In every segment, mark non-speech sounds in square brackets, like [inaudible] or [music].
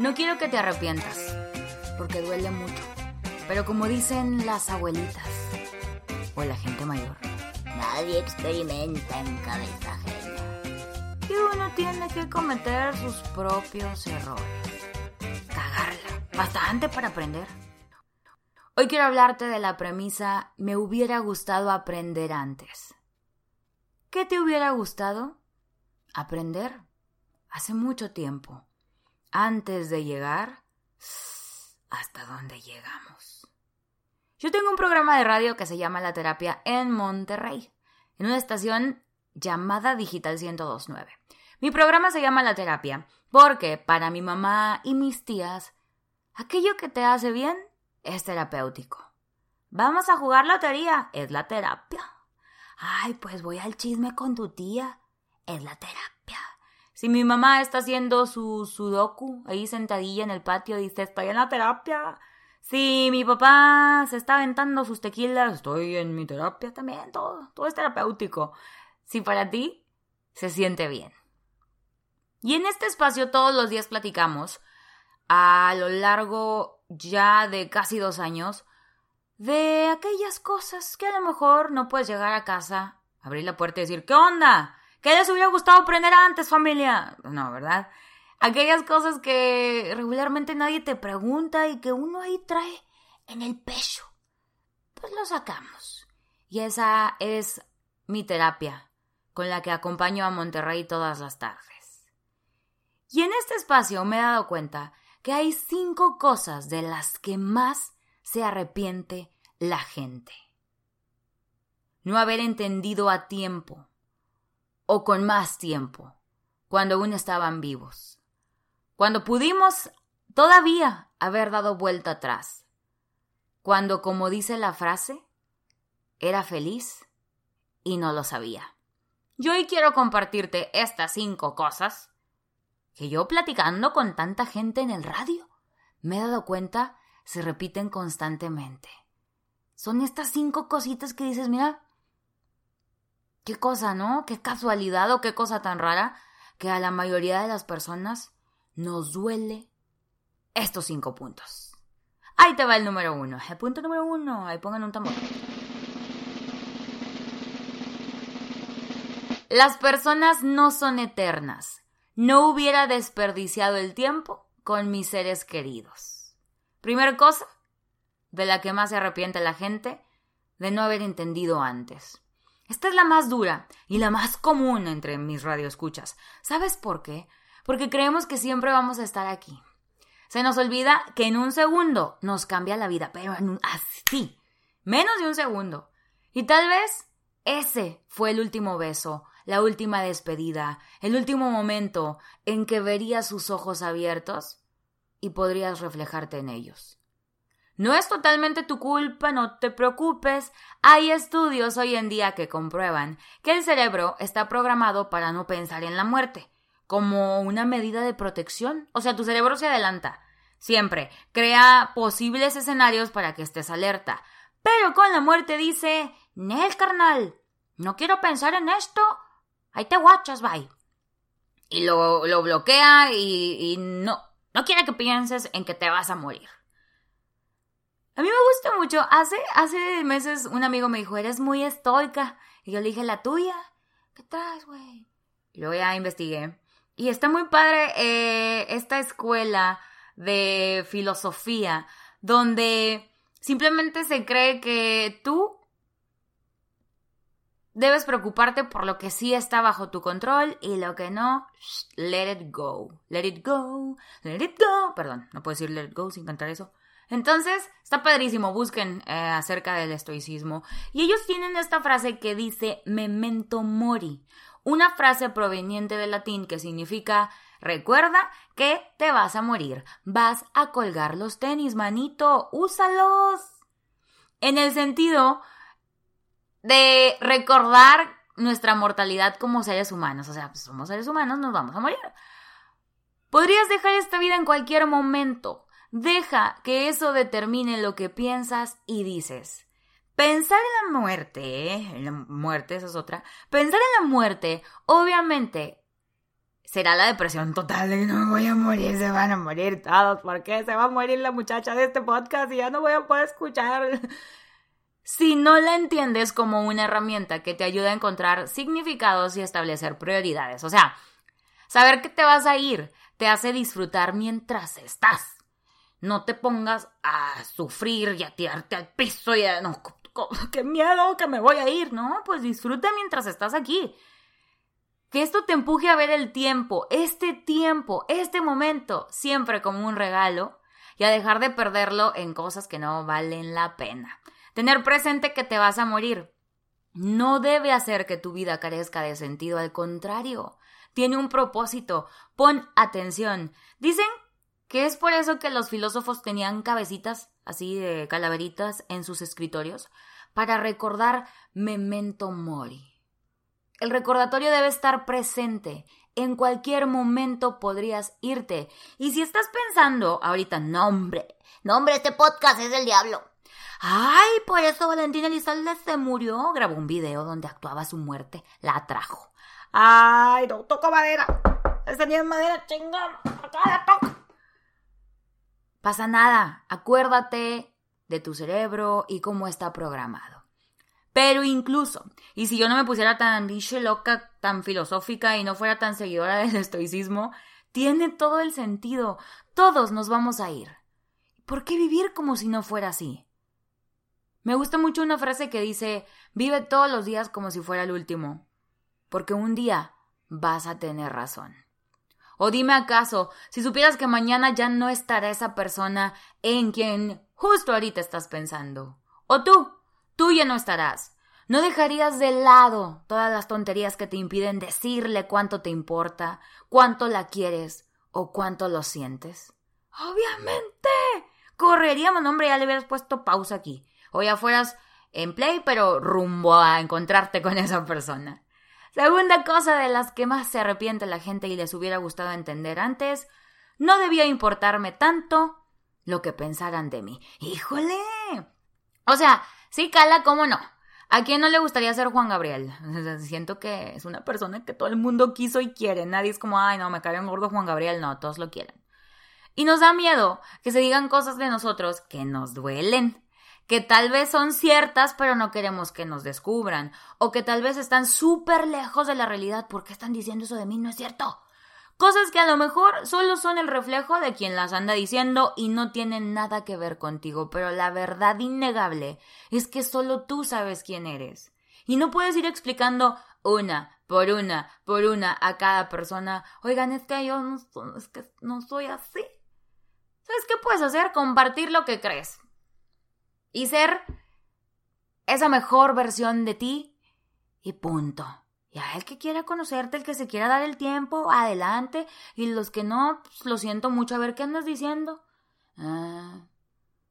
No quiero que te arrepientas, porque duele mucho. Pero como dicen las abuelitas o la gente mayor, nadie experimenta en cabeza ajena. Y uno tiene que cometer sus propios errores. Cagarla, bastante para aprender. Hoy quiero hablarte de la premisa me hubiera gustado aprender antes. ¿Qué te hubiera gustado? Aprender hace mucho tiempo antes de llegar [sniffs] hasta dónde llegamos. Yo tengo un programa de radio que se llama La Terapia en Monterrey, en una estación llamada Digital 1029. Mi programa se llama La Terapia porque para mi mamá y mis tías, aquello que te hace bien es terapéutico. Vamos a jugar lotería, es la terapia. Ay, pues voy al chisme con tu tía, es la terapia. Si mi mamá está haciendo su sudoku ahí sentadilla en el patio, dice, estoy en la terapia. Si mi papá se está aventando sus tequilas, estoy en mi terapia también, todo, todo es terapéutico. Si para ti se siente bien. Y en este espacio todos los días platicamos, a lo largo ya de casi dos años, de aquellas cosas que a lo mejor no puedes llegar a casa, abrir la puerta y decir, ¿qué onda? ¿Qué les hubiera gustado aprender antes, familia? No, ¿verdad? Aquellas cosas que regularmente nadie te pregunta y que uno ahí trae en el pecho. Pues lo sacamos. Y esa es mi terapia, con la que acompaño a Monterrey todas las tardes. Y en este espacio me he dado cuenta que hay cinco cosas de las que más se arrepiente la gente. No haber entendido a tiempo o con más tiempo, cuando aún estaban vivos, cuando pudimos todavía haber dado vuelta atrás, cuando, como dice la frase, era feliz y no lo sabía. Yo hoy quiero compartirte estas cinco cosas que yo platicando con tanta gente en el radio me he dado cuenta se repiten constantemente. Son estas cinco cositas que dices, mira, Qué cosa, ¿no? Qué casualidad o qué cosa tan rara que a la mayoría de las personas nos duele estos cinco puntos. Ahí te va el número uno. El punto número uno. Ahí pongan un tambor. Las personas no son eternas. No hubiera desperdiciado el tiempo con mis seres queridos. Primera cosa de la que más se arrepiente la gente de no haber entendido antes. Esta es la más dura y la más común entre mis radioescuchas. ¿Sabes por qué? Porque creemos que siempre vamos a estar aquí. Se nos olvida que en un segundo nos cambia la vida, pero en así, menos de un segundo. Y tal vez ese fue el último beso, la última despedida, el último momento en que verías sus ojos abiertos y podrías reflejarte en ellos. No es totalmente tu culpa, no te preocupes. Hay estudios hoy en día que comprueban que el cerebro está programado para no pensar en la muerte, como una medida de protección. O sea, tu cerebro se adelanta. Siempre crea posibles escenarios para que estés alerta. Pero con la muerte dice, Nel, carnal, no quiero pensar en esto. Ahí te guachas, bye. Y lo, lo bloquea y, y no, no quiere que pienses en que te vas a morir. A mí me gusta mucho. Hace, hace meses un amigo me dijo, eres muy estoica. Y yo le dije, ¿la tuya? ¿Qué traes, güey? Y luego ya investigué. Y está muy padre eh, esta escuela de filosofía donde simplemente se cree que tú debes preocuparte por lo que sí está bajo tu control y lo que no, let it go. Let it go, let it go. Perdón, no puedo decir let it go sin cantar eso. Entonces, está padrísimo, busquen eh, acerca del estoicismo. Y ellos tienen esta frase que dice memento mori, una frase proveniente del latín que significa recuerda que te vas a morir, vas a colgar los tenis, manito, úsalos. En el sentido de recordar nuestra mortalidad como seres humanos, o sea, pues, somos seres humanos, nos vamos a morir. Podrías dejar esta vida en cualquier momento, Deja que eso determine lo que piensas y dices. Pensar en la muerte, en la muerte, esa es otra. Pensar en la muerte, obviamente, será la depresión total de no voy a morir, se van a morir todos, ¿por qué se va a morir la muchacha de este podcast y ya no voy a poder escuchar? Si no la entiendes como una herramienta que te ayuda a encontrar significados y establecer prioridades, o sea, saber que te vas a ir te hace disfrutar mientras estás. No te pongas a sufrir y a tirarte al piso y a... No, qué miedo que me voy a ir, ¿no? Pues disfruta mientras estás aquí. Que esto te empuje a ver el tiempo, este tiempo, este momento, siempre como un regalo y a dejar de perderlo en cosas que no valen la pena. Tener presente que te vas a morir no debe hacer que tu vida carezca de sentido, al contrario, tiene un propósito. Pon atención. Dicen que es por eso que los filósofos tenían cabecitas así de calaveritas en sus escritorios para recordar memento mori. El recordatorio debe estar presente. En cualquier momento podrías irte. Y si estás pensando ahorita, nombre, nombre, este podcast es del diablo. Ay, por eso Valentina Elizalde se murió. Grabó un video donde actuaba su muerte. La trajo. Ay, no toco madera. Esta ni madera, chingón. Acá la toco. Pasa nada. Acuérdate de tu cerebro y cómo está programado. Pero incluso, y si yo no me pusiera tan diche loca, tan filosófica y no fuera tan seguidora [laughs] del estoicismo, tiene todo el sentido. Todos nos vamos a ir. ¿Por qué vivir como si no fuera así? Me gusta mucho una frase que dice, vive todos los días como si fuera el último, porque un día vas a tener razón. O dime acaso, si supieras que mañana ya no estará esa persona en quien justo ahorita estás pensando. O tú, tú ya no estarás. ¿No dejarías de lado todas las tonterías que te impiden decirle cuánto te importa, cuánto la quieres o cuánto lo sientes? Obviamente. Correríamos, hombre, ya le hubieras puesto pausa aquí. O ya fueras en play, pero rumbo a encontrarte con esa persona. Segunda cosa de las que más se arrepiente la gente y les hubiera gustado entender antes, no debía importarme tanto lo que pensaran de mí. ¡Híjole! O sea, Sí, cala, ¿cómo no? ¿A quién no le gustaría ser Juan Gabriel? [laughs] Siento que es una persona que todo el mundo quiso y quiere. Nadie es como, ay, no, me cae en gordo Juan Gabriel. No, todos lo quieren. Y nos da miedo que se digan cosas de nosotros que nos duelen, que tal vez son ciertas, pero no queremos que nos descubran, o que tal vez están súper lejos de la realidad. ¿Por qué están diciendo eso de mí? No es cierto. Cosas que a lo mejor solo son el reflejo de quien las anda diciendo y no tienen nada que ver contigo, pero la verdad innegable es que solo tú sabes quién eres. Y no puedes ir explicando una por una por una a cada persona, oigan, es que yo no, es que no soy así. ¿Sabes qué puedes hacer? Compartir lo que crees. Y ser esa mejor versión de ti y punto. Ya el que quiera conocerte, el que se quiera dar el tiempo, adelante. Y los que no, pues, lo siento mucho. A ver, ¿qué andas diciendo? Ah,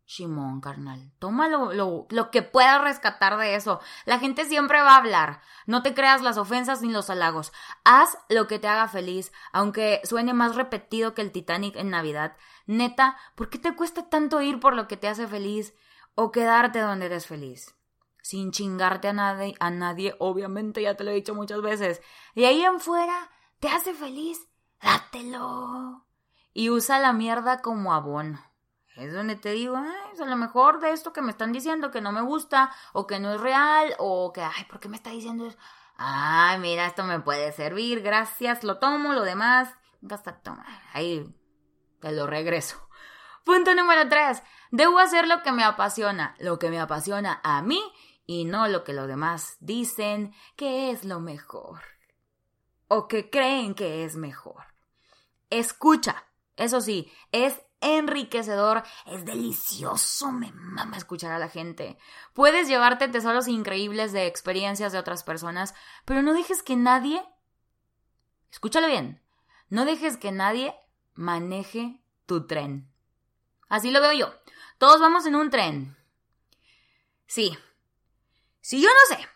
Simón, carnal. Toma lo, lo, lo que puedas rescatar de eso. La gente siempre va a hablar. No te creas las ofensas ni los halagos. Haz lo que te haga feliz, aunque suene más repetido que el Titanic en Navidad. Neta, ¿por qué te cuesta tanto ir por lo que te hace feliz o quedarte donde eres feliz? sin chingarte a nadie, a nadie, obviamente ya te lo he dicho muchas veces. Y ahí en fuera, ¿te hace feliz? Dátelo. Y usa la mierda como abono. Es donde te digo, ay, pues a lo mejor de esto que me están diciendo que no me gusta, o que no es real, o que, ay, ¿por qué me está diciendo eso? Ay, mira, esto me puede servir, gracias, lo tomo, lo demás, basta, toma, ahí te lo regreso. Punto número tres, debo hacer lo que me apasiona, lo que me apasiona a mí y no lo que los demás dicen que es lo mejor o que creen que es mejor. Escucha, eso sí, es enriquecedor, es delicioso, me mama escuchar a la gente. Puedes llevarte tesoros increíbles de experiencias de otras personas, pero no dejes que nadie, escúchalo bien, no dejes que nadie maneje tu tren. Así lo veo yo. Todos vamos en un tren. Sí, si yo no sé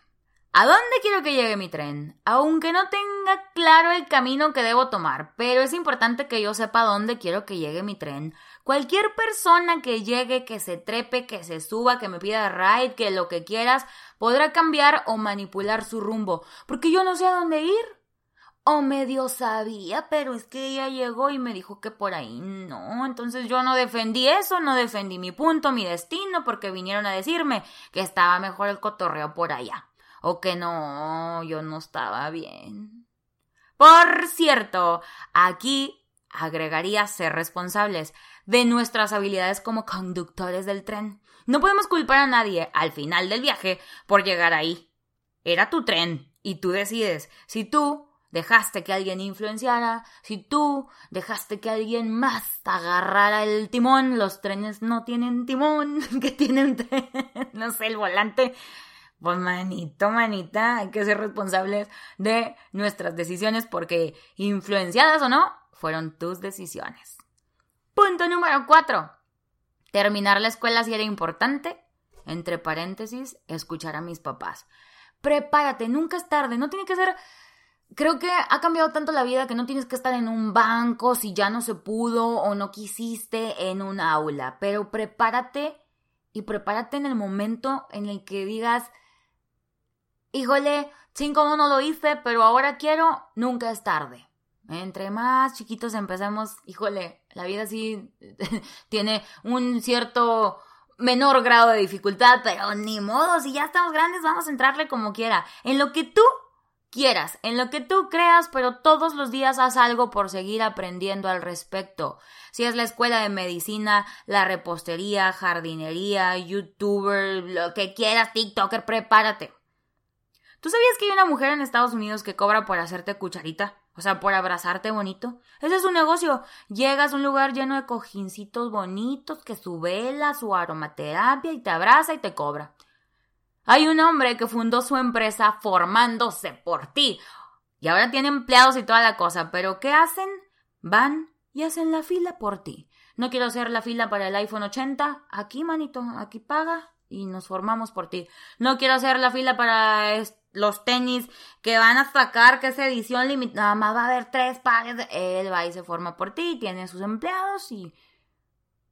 a dónde quiero que llegue mi tren, aunque no tenga claro el camino que debo tomar, pero es importante que yo sepa dónde quiero que llegue mi tren. Cualquier persona que llegue, que se trepe, que se suba, que me pida ride, que lo que quieras, podrá cambiar o manipular su rumbo, porque yo no sé a dónde ir. O medio sabía, pero es que ella llegó y me dijo que por ahí no. Entonces yo no defendí eso, no defendí mi punto, mi destino, porque vinieron a decirme que estaba mejor el cotorreo por allá. O que no, yo no estaba bien. Por cierto, aquí agregaría ser responsables de nuestras habilidades como conductores del tren. No podemos culpar a nadie al final del viaje por llegar ahí. Era tu tren y tú decides si tú dejaste que alguien influenciara, si tú dejaste que alguien más agarrara el timón, los trenes no tienen timón, [laughs] que tienen, no sé, el volante. Pues manito, manita, hay que ser responsables de nuestras decisiones porque influenciadas o no, fueron tus decisiones. Punto número cuatro. Terminar la escuela si era importante. Entre paréntesis, escuchar a mis papás. Prepárate, nunca es tarde, no tiene que ser creo que ha cambiado tanto la vida que no tienes que estar en un banco si ya no se pudo o no quisiste en un aula, pero prepárate y prepárate en el momento en el que digas, híjole, chingo no lo hice, pero ahora quiero, nunca es tarde. Entre más chiquitos empecemos, híjole, la vida sí [laughs] tiene un cierto menor grado de dificultad, pero ni modo, si ya estamos grandes, vamos a entrarle como quiera. En lo que tú quieras, en lo que tú creas, pero todos los días haz algo por seguir aprendiendo al respecto. Si es la escuela de medicina, la repostería, jardinería, youtuber, lo que quieras, TikToker, prepárate. ¿Tú sabías que hay una mujer en Estados Unidos que cobra por hacerte cucharita? O sea, por abrazarte bonito. Ese es un negocio. Llegas a un lugar lleno de cojincitos bonitos, que su vela, su aromaterapia y te abraza y te cobra. Hay un hombre que fundó su empresa formándose por ti. Y ahora tiene empleados y toda la cosa. Pero ¿qué hacen? Van y hacen la fila por ti. No quiero hacer la fila para el iPhone 80. Aquí, manito, aquí paga y nos formamos por ti. No quiero hacer la fila para los tenis que van a sacar que es edición limitada. Nada más va a haber tres pares. Él va y se forma por ti, tiene sus empleados y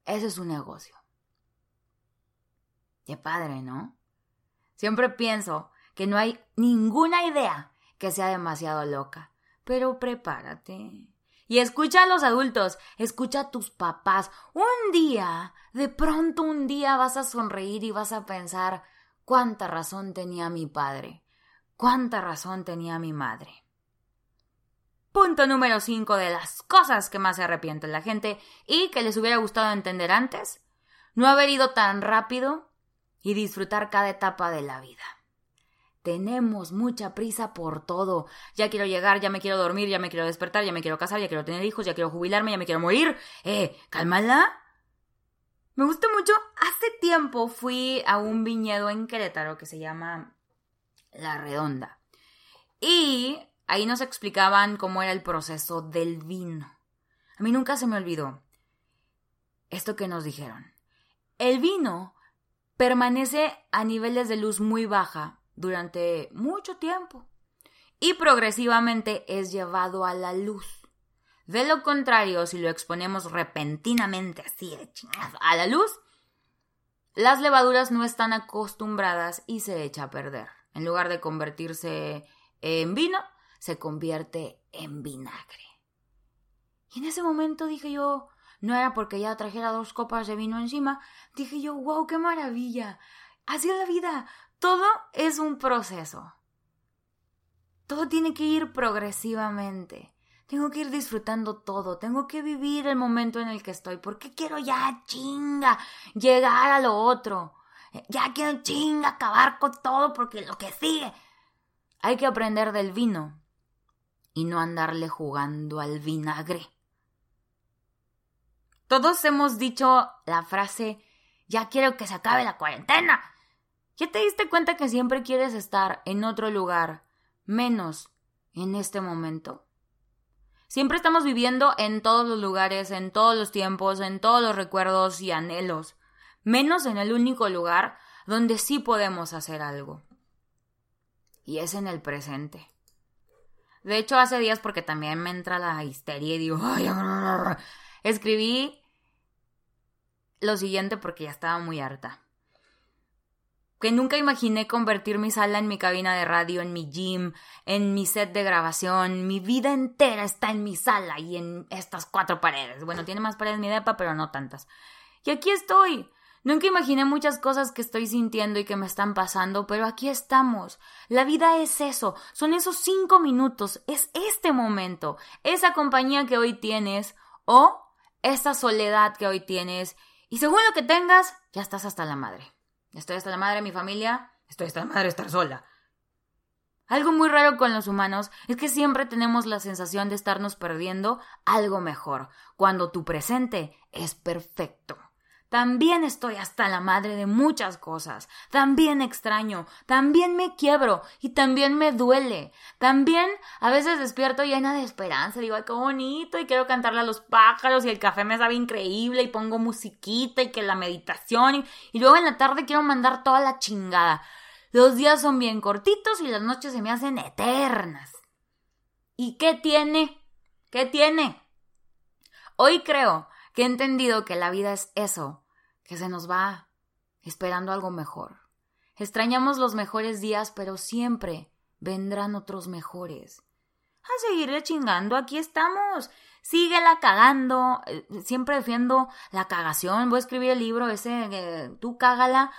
ese es su negocio. Qué padre, ¿no? Siempre pienso que no hay ninguna idea que sea demasiado loca. Pero prepárate. Y escucha a los adultos, escucha a tus papás. Un día, de pronto un día vas a sonreír y vas a pensar cuánta razón tenía mi padre, cuánta razón tenía mi madre. Punto número 5 de las cosas que más se arrepiente la gente y que les hubiera gustado entender antes. No haber ido tan rápido y disfrutar cada etapa de la vida. Tenemos mucha prisa por todo. Ya quiero llegar, ya me quiero dormir, ya me quiero despertar, ya me quiero casar, ya quiero tener hijos, ya quiero jubilarme, ya me quiero morir. Eh, cálmala. Me gusta mucho. Hace tiempo fui a un viñedo en Querétaro que se llama La Redonda. Y ahí nos explicaban cómo era el proceso del vino. A mí nunca se me olvidó esto que nos dijeron. El vino permanece a niveles de luz muy baja durante mucho tiempo y progresivamente es llevado a la luz. De lo contrario, si lo exponemos repentinamente así a la luz, las levaduras no están acostumbradas y se echa a perder. En lugar de convertirse en vino, se convierte en vinagre. Y en ese momento dije yo, no era porque ya trajera dos copas de vino encima, dije yo, wow, qué maravilla. Así es la vida. Todo es un proceso. Todo tiene que ir progresivamente. Tengo que ir disfrutando todo, tengo que vivir el momento en el que estoy, porque quiero ya chinga llegar a lo otro. Ya quiero chinga acabar con todo porque lo que sigue. Hay que aprender del vino y no andarle jugando al vinagre. Todos hemos dicho la frase, ya quiero que se acabe la cuarentena. ¿Ya te diste cuenta que siempre quieres estar en otro lugar, menos en este momento? Siempre estamos viviendo en todos los lugares, en todos los tiempos, en todos los recuerdos y anhelos, menos en el único lugar donde sí podemos hacer algo. Y es en el presente. De hecho, hace días, porque también me entra la histeria y digo, Ay, [laughs] escribí lo siguiente porque ya estaba muy harta. que nunca imaginé convertir mi sala en mi cabina de radio, en mi gym, en mi set de grabación. Mi vida entera está en mi sala y en estas cuatro paredes. Bueno, tiene más paredes mi depa, pero no tantas. Y aquí estoy. Nunca imaginé muchas cosas que estoy sintiendo y que me están pasando, pero aquí estamos. La vida es eso, son esos cinco minutos, es este momento, esa compañía que hoy tienes o esa soledad que hoy tienes. Y según lo que tengas, ya estás hasta la madre. Estoy hasta la madre de mi familia, estoy hasta la madre estar sola. Algo muy raro con los humanos es que siempre tenemos la sensación de estarnos perdiendo algo mejor, cuando tu presente es perfecto. También estoy hasta la madre de muchas cosas. También extraño. También me quiebro. Y también me duele. También a veces despierto llena de esperanza. Digo, ay, qué bonito. Y quiero cantarle a los pájaros. Y el café me sabe increíble. Y pongo musiquita. Y que la meditación. Y, y luego en la tarde quiero mandar toda la chingada. Los días son bien cortitos y las noches se me hacen eternas. ¿Y qué tiene? ¿Qué tiene? Hoy creo que he entendido que la vida es eso que se nos va esperando algo mejor. Extrañamos los mejores días, pero siempre vendrán otros mejores. A seguirle chingando, aquí estamos. Síguela cagando. Eh, siempre defiendo la cagación. Voy a escribir el libro ese, eh, tú cágala.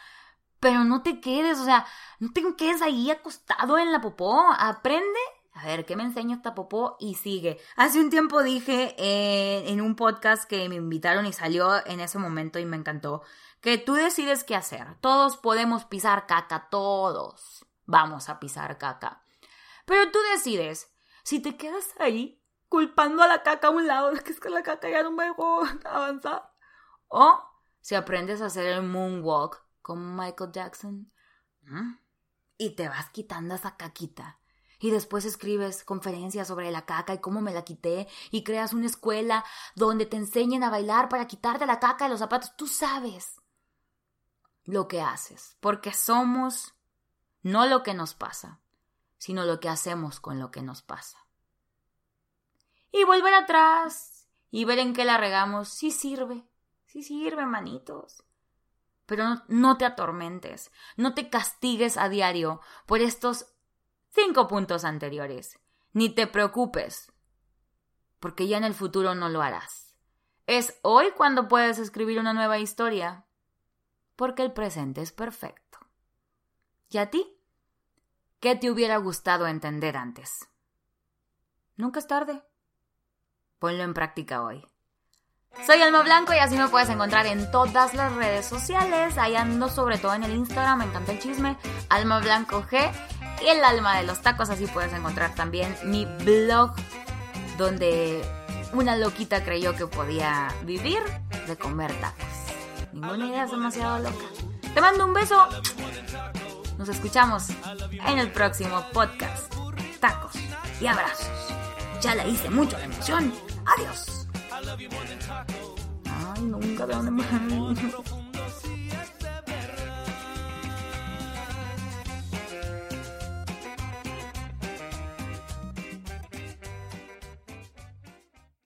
Pero no te quedes, o sea, no te quedes ahí acostado en la popó. Aprende a ver, ¿qué me enseña esta popó? Y sigue. Hace un tiempo dije eh, en un podcast que me invitaron y salió en ese momento y me encantó, que tú decides qué hacer. Todos podemos pisar caca, todos vamos a pisar caca. Pero tú decides si te quedas ahí culpando a la caca a un lado, [laughs] que es que la caca ya no me dejó avanzar. O si aprendes a hacer el moonwalk como Michael Jackson y te vas quitando esa caquita y después escribes conferencias sobre la caca y cómo me la quité y creas una escuela donde te enseñen a bailar para quitarte la caca de los zapatos. Tú sabes lo que haces, porque somos no lo que nos pasa, sino lo que hacemos con lo que nos pasa. Y volver atrás y ver en qué la regamos, sí sirve, sí sirve, manitos. Pero no, no te atormentes, no te castigues a diario por estos cinco puntos anteriores. Ni te preocupes, porque ya en el futuro no lo harás. Es hoy cuando puedes escribir una nueva historia, porque el presente es perfecto. ¿Y a ti? ¿Qué te hubiera gustado entender antes? Nunca es tarde. Ponlo en práctica hoy. Soy Alma Blanco y así me puedes encontrar en todas las redes sociales. Ahí ando sobre todo en el Instagram, me encanta el chisme. Alma Blanco G el alma de los tacos. Así puedes encontrar también mi blog donde una loquita creyó que podía vivir de comer tacos. Ninguna idea es demasiado loca. Te mando un beso. Nos escuchamos en el próximo podcast. Tacos y abrazos. Ya la hice mucho de emoción. Adiós. Ay, nunca veo dónde